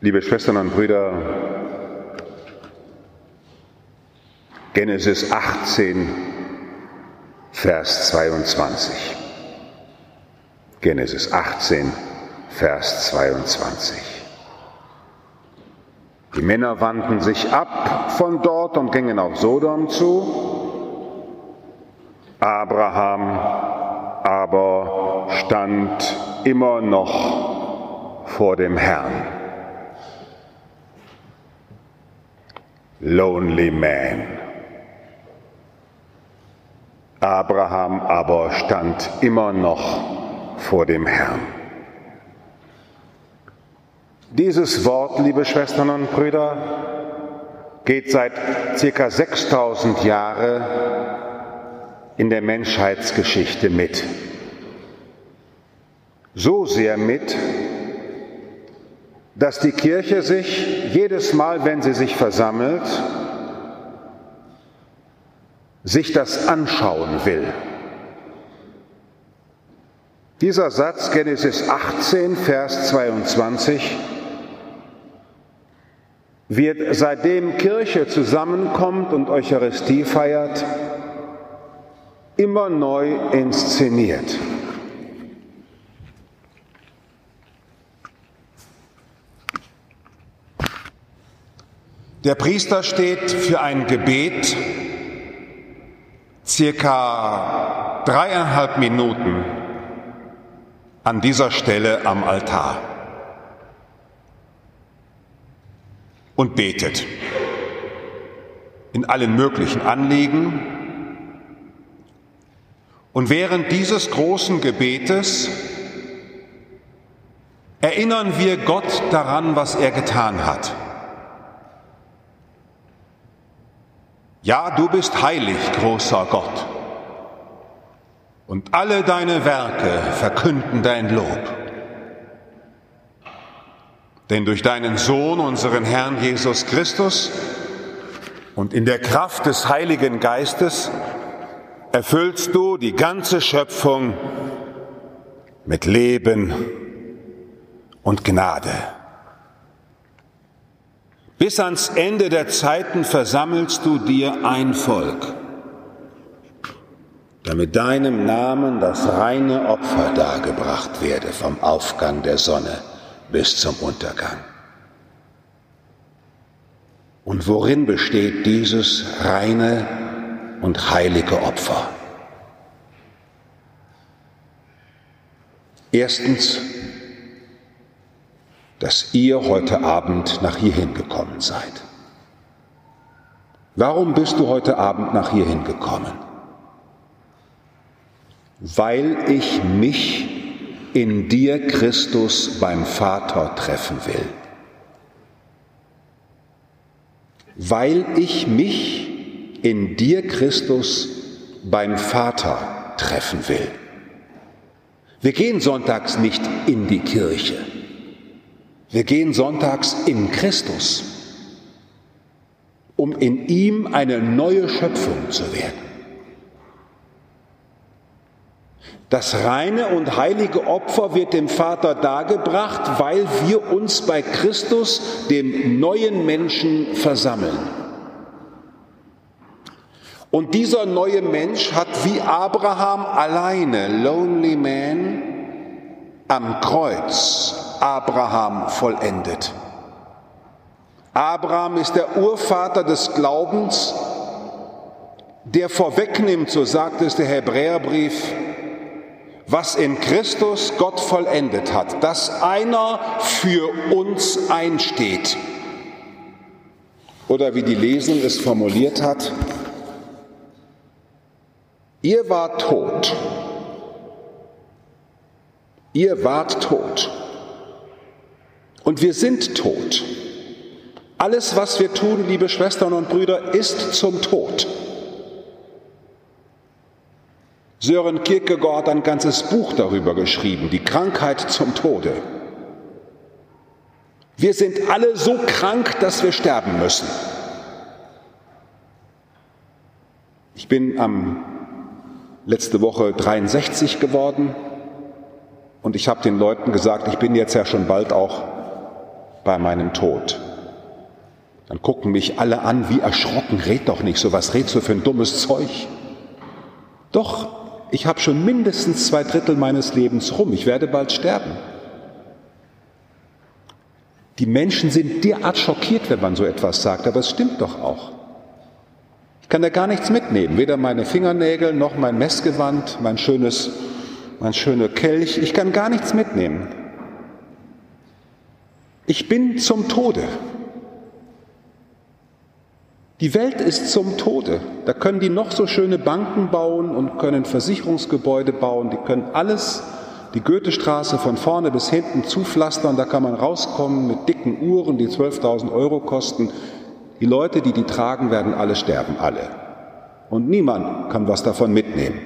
Liebe Schwestern und Brüder, Genesis 18, Vers 22. Genesis 18, Vers 22. Die Männer wandten sich ab von dort und gingen auf Sodom zu. Abraham aber stand immer noch vor dem Herrn. Lonely Man. Abraham aber stand immer noch vor dem Herrn. Dieses Wort, liebe Schwestern und Brüder, geht seit circa 6000 Jahren in der Menschheitsgeschichte mit. So sehr mit, dass die Kirche sich jedes Mal, wenn sie sich versammelt, sich das anschauen will. Dieser Satz, Genesis 18, Vers 22, wird seitdem Kirche zusammenkommt und Eucharistie feiert, immer neu inszeniert. Der Priester steht für ein Gebet circa dreieinhalb Minuten an dieser Stelle am Altar und betet in allen möglichen Anliegen. Und während dieses großen Gebetes erinnern wir Gott daran, was er getan hat. Ja, du bist heilig, großer Gott. Und alle deine Werke verkünden dein Lob. Denn durch deinen Sohn, unseren Herrn Jesus Christus, und in der Kraft des Heiligen Geistes erfüllst du die ganze Schöpfung mit Leben und Gnade. Bis ans Ende der Zeiten versammelst du dir ein Volk, damit deinem Namen das reine Opfer dargebracht werde vom Aufgang der Sonne bis zum Untergang. Und worin besteht dieses reine und heilige Opfer? Erstens, dass ihr heute Abend nach hierhin gekommen seid. Warum bist du heute Abend nach hierhin gekommen? Weil ich mich in dir, Christus, beim Vater treffen will. Weil ich mich in dir, Christus, beim Vater treffen will. Wir gehen sonntags nicht in die Kirche. Wir gehen sonntags in Christus, um in ihm eine neue Schöpfung zu werden. Das reine und heilige Opfer wird dem Vater dargebracht, weil wir uns bei Christus, dem neuen Menschen, versammeln. Und dieser neue Mensch hat wie Abraham alleine, Lonely Man, am Kreuz Abraham vollendet. Abraham ist der Urvater des Glaubens, der vorwegnimmt, so sagt es der Hebräerbrief, was in Christus Gott vollendet hat, dass einer für uns einsteht. Oder wie die Lesung es formuliert hat, ihr wart tot, ihr wart tot und wir sind tot. Alles, was wir tun, liebe Schwestern und Brüder, ist zum Tod. Sören Kierkegaard hat ein ganzes Buch darüber geschrieben, die Krankheit zum Tode. Wir sind alle so krank, dass wir sterben müssen. Ich bin am letzte Woche 63 geworden und ich habe den Leuten gesagt, ich bin jetzt ja schon bald auch bei meinem Tod. Dann gucken mich alle an, wie erschrocken, red doch nicht so, was redst du für ein dummes Zeug? Doch, ich habe schon mindestens zwei Drittel meines Lebens rum, ich werde bald sterben. Die Menschen sind derart schockiert, wenn man so etwas sagt, aber es stimmt doch auch. Ich kann da gar nichts mitnehmen, weder meine Fingernägel noch mein Messgewand, mein schönes, mein schöner Kelch, ich kann gar nichts mitnehmen. Ich bin zum Tode. Die Welt ist zum Tode. Da können die noch so schöne Banken bauen und können Versicherungsgebäude bauen, die können alles, die Goethestraße von vorne bis hinten zupflastern, da kann man rauskommen mit dicken Uhren, die 12.000 Euro kosten. Die Leute, die die tragen, werden alle sterben, alle. Und niemand kann was davon mitnehmen.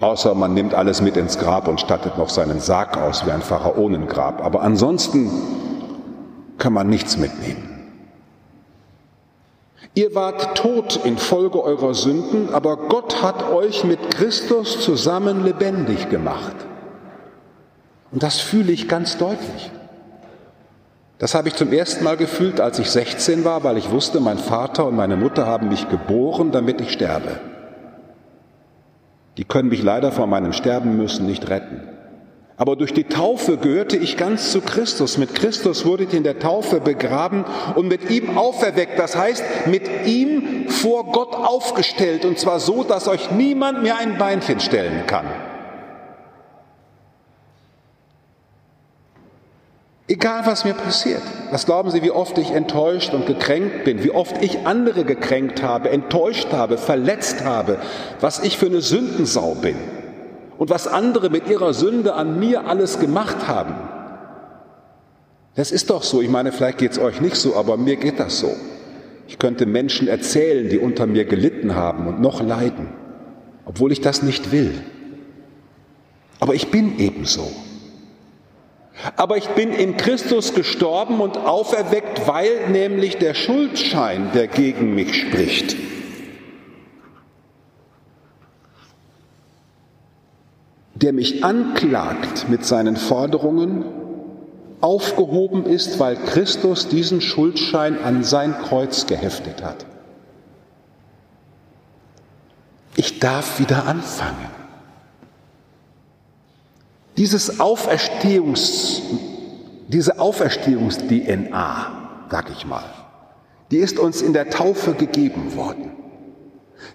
Außer man nimmt alles mit ins Grab und stattet noch seinen Sarg aus wie ein Pharaonengrab. Aber ansonsten kann man nichts mitnehmen. Ihr wart tot infolge eurer Sünden, aber Gott hat euch mit Christus zusammen lebendig gemacht. Und das fühle ich ganz deutlich. Das habe ich zum ersten Mal gefühlt, als ich 16 war, weil ich wusste, mein Vater und meine Mutter haben mich geboren, damit ich sterbe. Die können mich leider vor meinem Sterben müssen nicht retten. Aber durch die Taufe gehörte ich ganz zu Christus. Mit Christus wurde ich in der Taufe begraben und mit ihm auferweckt. Das heißt, mit ihm vor Gott aufgestellt. Und zwar so, dass euch niemand mehr ein Beinchen stellen kann. Egal was mir passiert. Was glauben Sie, wie oft ich enttäuscht und gekränkt bin, wie oft ich andere gekränkt habe, enttäuscht habe, verletzt habe, was ich für eine Sündensau bin und was andere mit ihrer Sünde an mir alles gemacht haben. Das ist doch so. Ich meine, vielleicht geht es euch nicht so, aber mir geht das so. Ich könnte Menschen erzählen, die unter mir gelitten haben und noch leiden, obwohl ich das nicht will. Aber ich bin ebenso. Aber ich bin in Christus gestorben und auferweckt, weil nämlich der Schuldschein, der gegen mich spricht, der mich anklagt mit seinen Forderungen, aufgehoben ist, weil Christus diesen Schuldschein an sein Kreuz geheftet hat. Ich darf wieder anfangen. Dieses Auferstehungs, diese Auferstehungs-DNA, sag ich mal, die ist uns in der Taufe gegeben worden.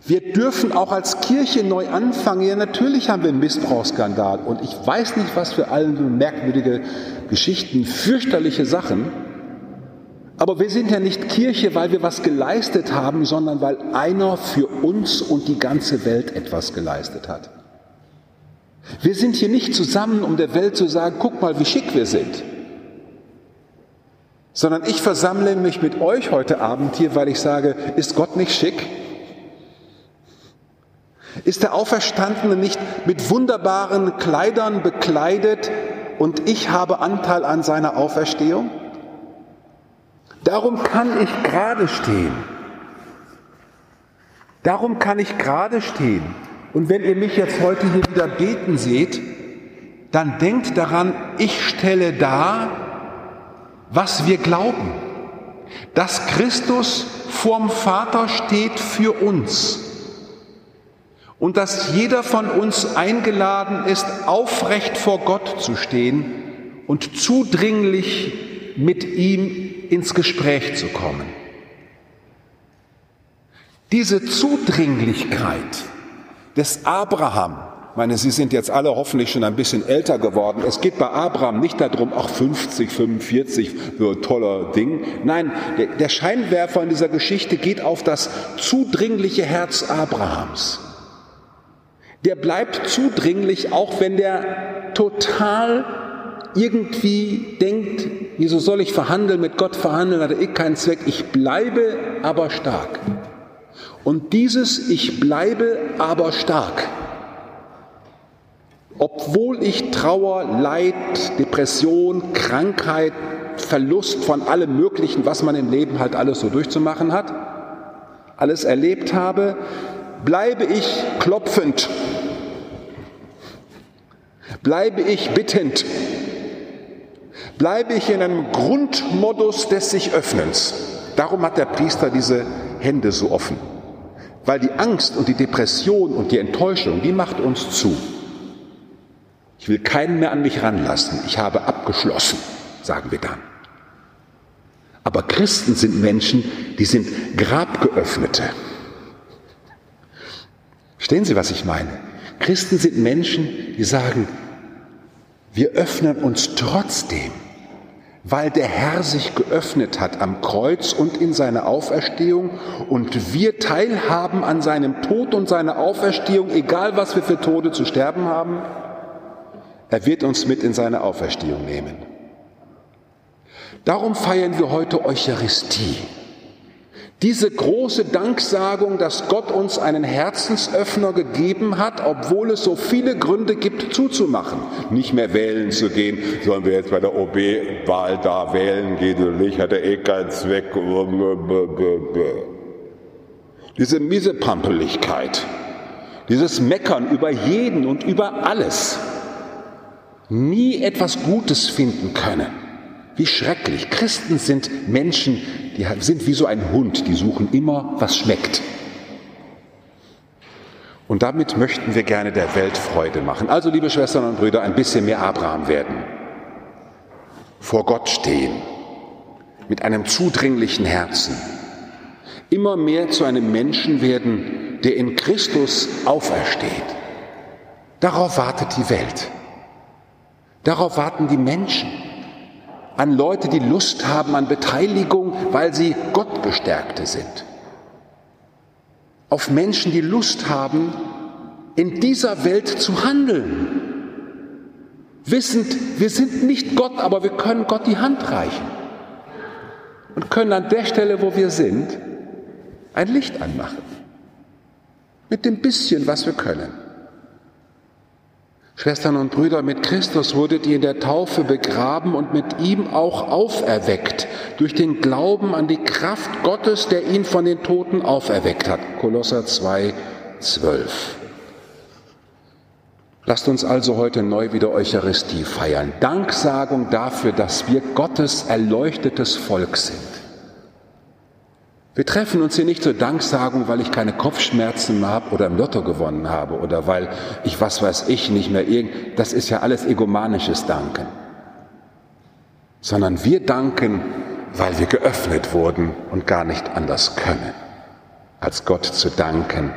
Wir dürfen auch als Kirche neu anfangen. Ja, natürlich haben wir einen Missbrauchsskandal und ich weiß nicht, was für alle merkwürdige Geschichten, fürchterliche Sachen. Aber wir sind ja nicht Kirche, weil wir was geleistet haben, sondern weil einer für uns und die ganze Welt etwas geleistet hat. Wir sind hier nicht zusammen, um der Welt zu sagen, guck mal, wie schick wir sind, sondern ich versammle mich mit euch heute Abend hier, weil ich sage, ist Gott nicht schick? Ist der Auferstandene nicht mit wunderbaren Kleidern bekleidet und ich habe Anteil an seiner Auferstehung? Darum kann ich gerade stehen. Darum kann ich gerade stehen. Und wenn ihr mich jetzt heute hier wieder beten seht, dann denkt daran, ich stelle dar, was wir glauben. Dass Christus vorm Vater steht für uns. Und dass jeder von uns eingeladen ist, aufrecht vor Gott zu stehen und zudringlich mit ihm ins Gespräch zu kommen. Diese Zudringlichkeit, des Abraham. Meine, Sie sind jetzt alle hoffentlich schon ein bisschen älter geworden. Es geht bei Abraham nicht darum, ach 50, 45, so ein toller Ding. Nein, der Scheinwerfer in dieser Geschichte geht auf das zudringliche Herz Abrahams. Der bleibt zudringlich, auch wenn der total irgendwie denkt, wieso soll ich verhandeln, mit Gott verhandeln, hat er eh keinen Zweck. Ich bleibe aber stark. Und dieses Ich bleibe aber stark, obwohl ich Trauer, Leid, Depression, Krankheit, Verlust von allem Möglichen, was man im Leben halt alles so durchzumachen hat, alles erlebt habe, bleibe ich klopfend, bleibe ich bittend, bleibe ich in einem Grundmodus des sich Öffnens. Darum hat der Priester diese Hände so offen. Weil die Angst und die Depression und die Enttäuschung, die macht uns zu. Ich will keinen mehr an mich ranlassen. Ich habe abgeschlossen, sagen wir dann. Aber Christen sind Menschen, die sind Grabgeöffnete. Verstehen Sie, was ich meine? Christen sind Menschen, die sagen, wir öffnen uns trotzdem, weil der Herr sich geöffnet hat am Kreuz und in seiner Auferstehung und wir teilhaben an seinem Tod und seiner Auferstehung, egal was wir für Tode zu sterben haben. Er wird uns mit in seine Auferstehung nehmen. Darum feiern wir heute Eucharistie. Diese große Danksagung, dass Gott uns einen Herzensöffner gegeben hat, obwohl es so viele Gründe gibt, zuzumachen. Nicht mehr wählen zu gehen, sollen wir jetzt bei der OB-Wahl da wählen gehen oder nicht, hat er eh keinen Zweck. Diese Miesepampeligkeit, dieses Meckern über jeden und über alles, nie etwas Gutes finden können. Wie schrecklich. Christen sind Menschen, die sind wie so ein Hund, die suchen immer, was schmeckt. Und damit möchten wir gerne der Welt Freude machen. Also, liebe Schwestern und Brüder, ein bisschen mehr Abraham werden. Vor Gott stehen. Mit einem zudringlichen Herzen. Immer mehr zu einem Menschen werden, der in Christus aufersteht. Darauf wartet die Welt. Darauf warten die Menschen an Leute, die Lust haben an Beteiligung, weil sie Gottgestärkte sind. Auf Menschen, die Lust haben, in dieser Welt zu handeln. Wissend, wir sind nicht Gott, aber wir können Gott die Hand reichen. Und können an der Stelle, wo wir sind, ein Licht anmachen. Mit dem bisschen, was wir können. Schwestern und Brüder, mit Christus wurdet ihr in der Taufe begraben und mit ihm auch auferweckt, durch den Glauben an die Kraft Gottes, der ihn von den Toten auferweckt hat. Kolosser 2, 12. Lasst uns also heute neu wieder Eucharistie feiern. Danksagung dafür, dass wir Gottes erleuchtetes Volk sind. Wir treffen uns hier nicht zur Danksagung, weil ich keine Kopfschmerzen habe oder im Lotto gewonnen habe oder weil ich was weiß ich nicht mehr irgend. Das ist ja alles egomanisches Danken. Sondern wir danken, weil wir geöffnet wurden und gar nicht anders können, als Gott zu danken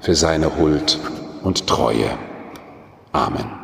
für seine Huld und Treue. Amen.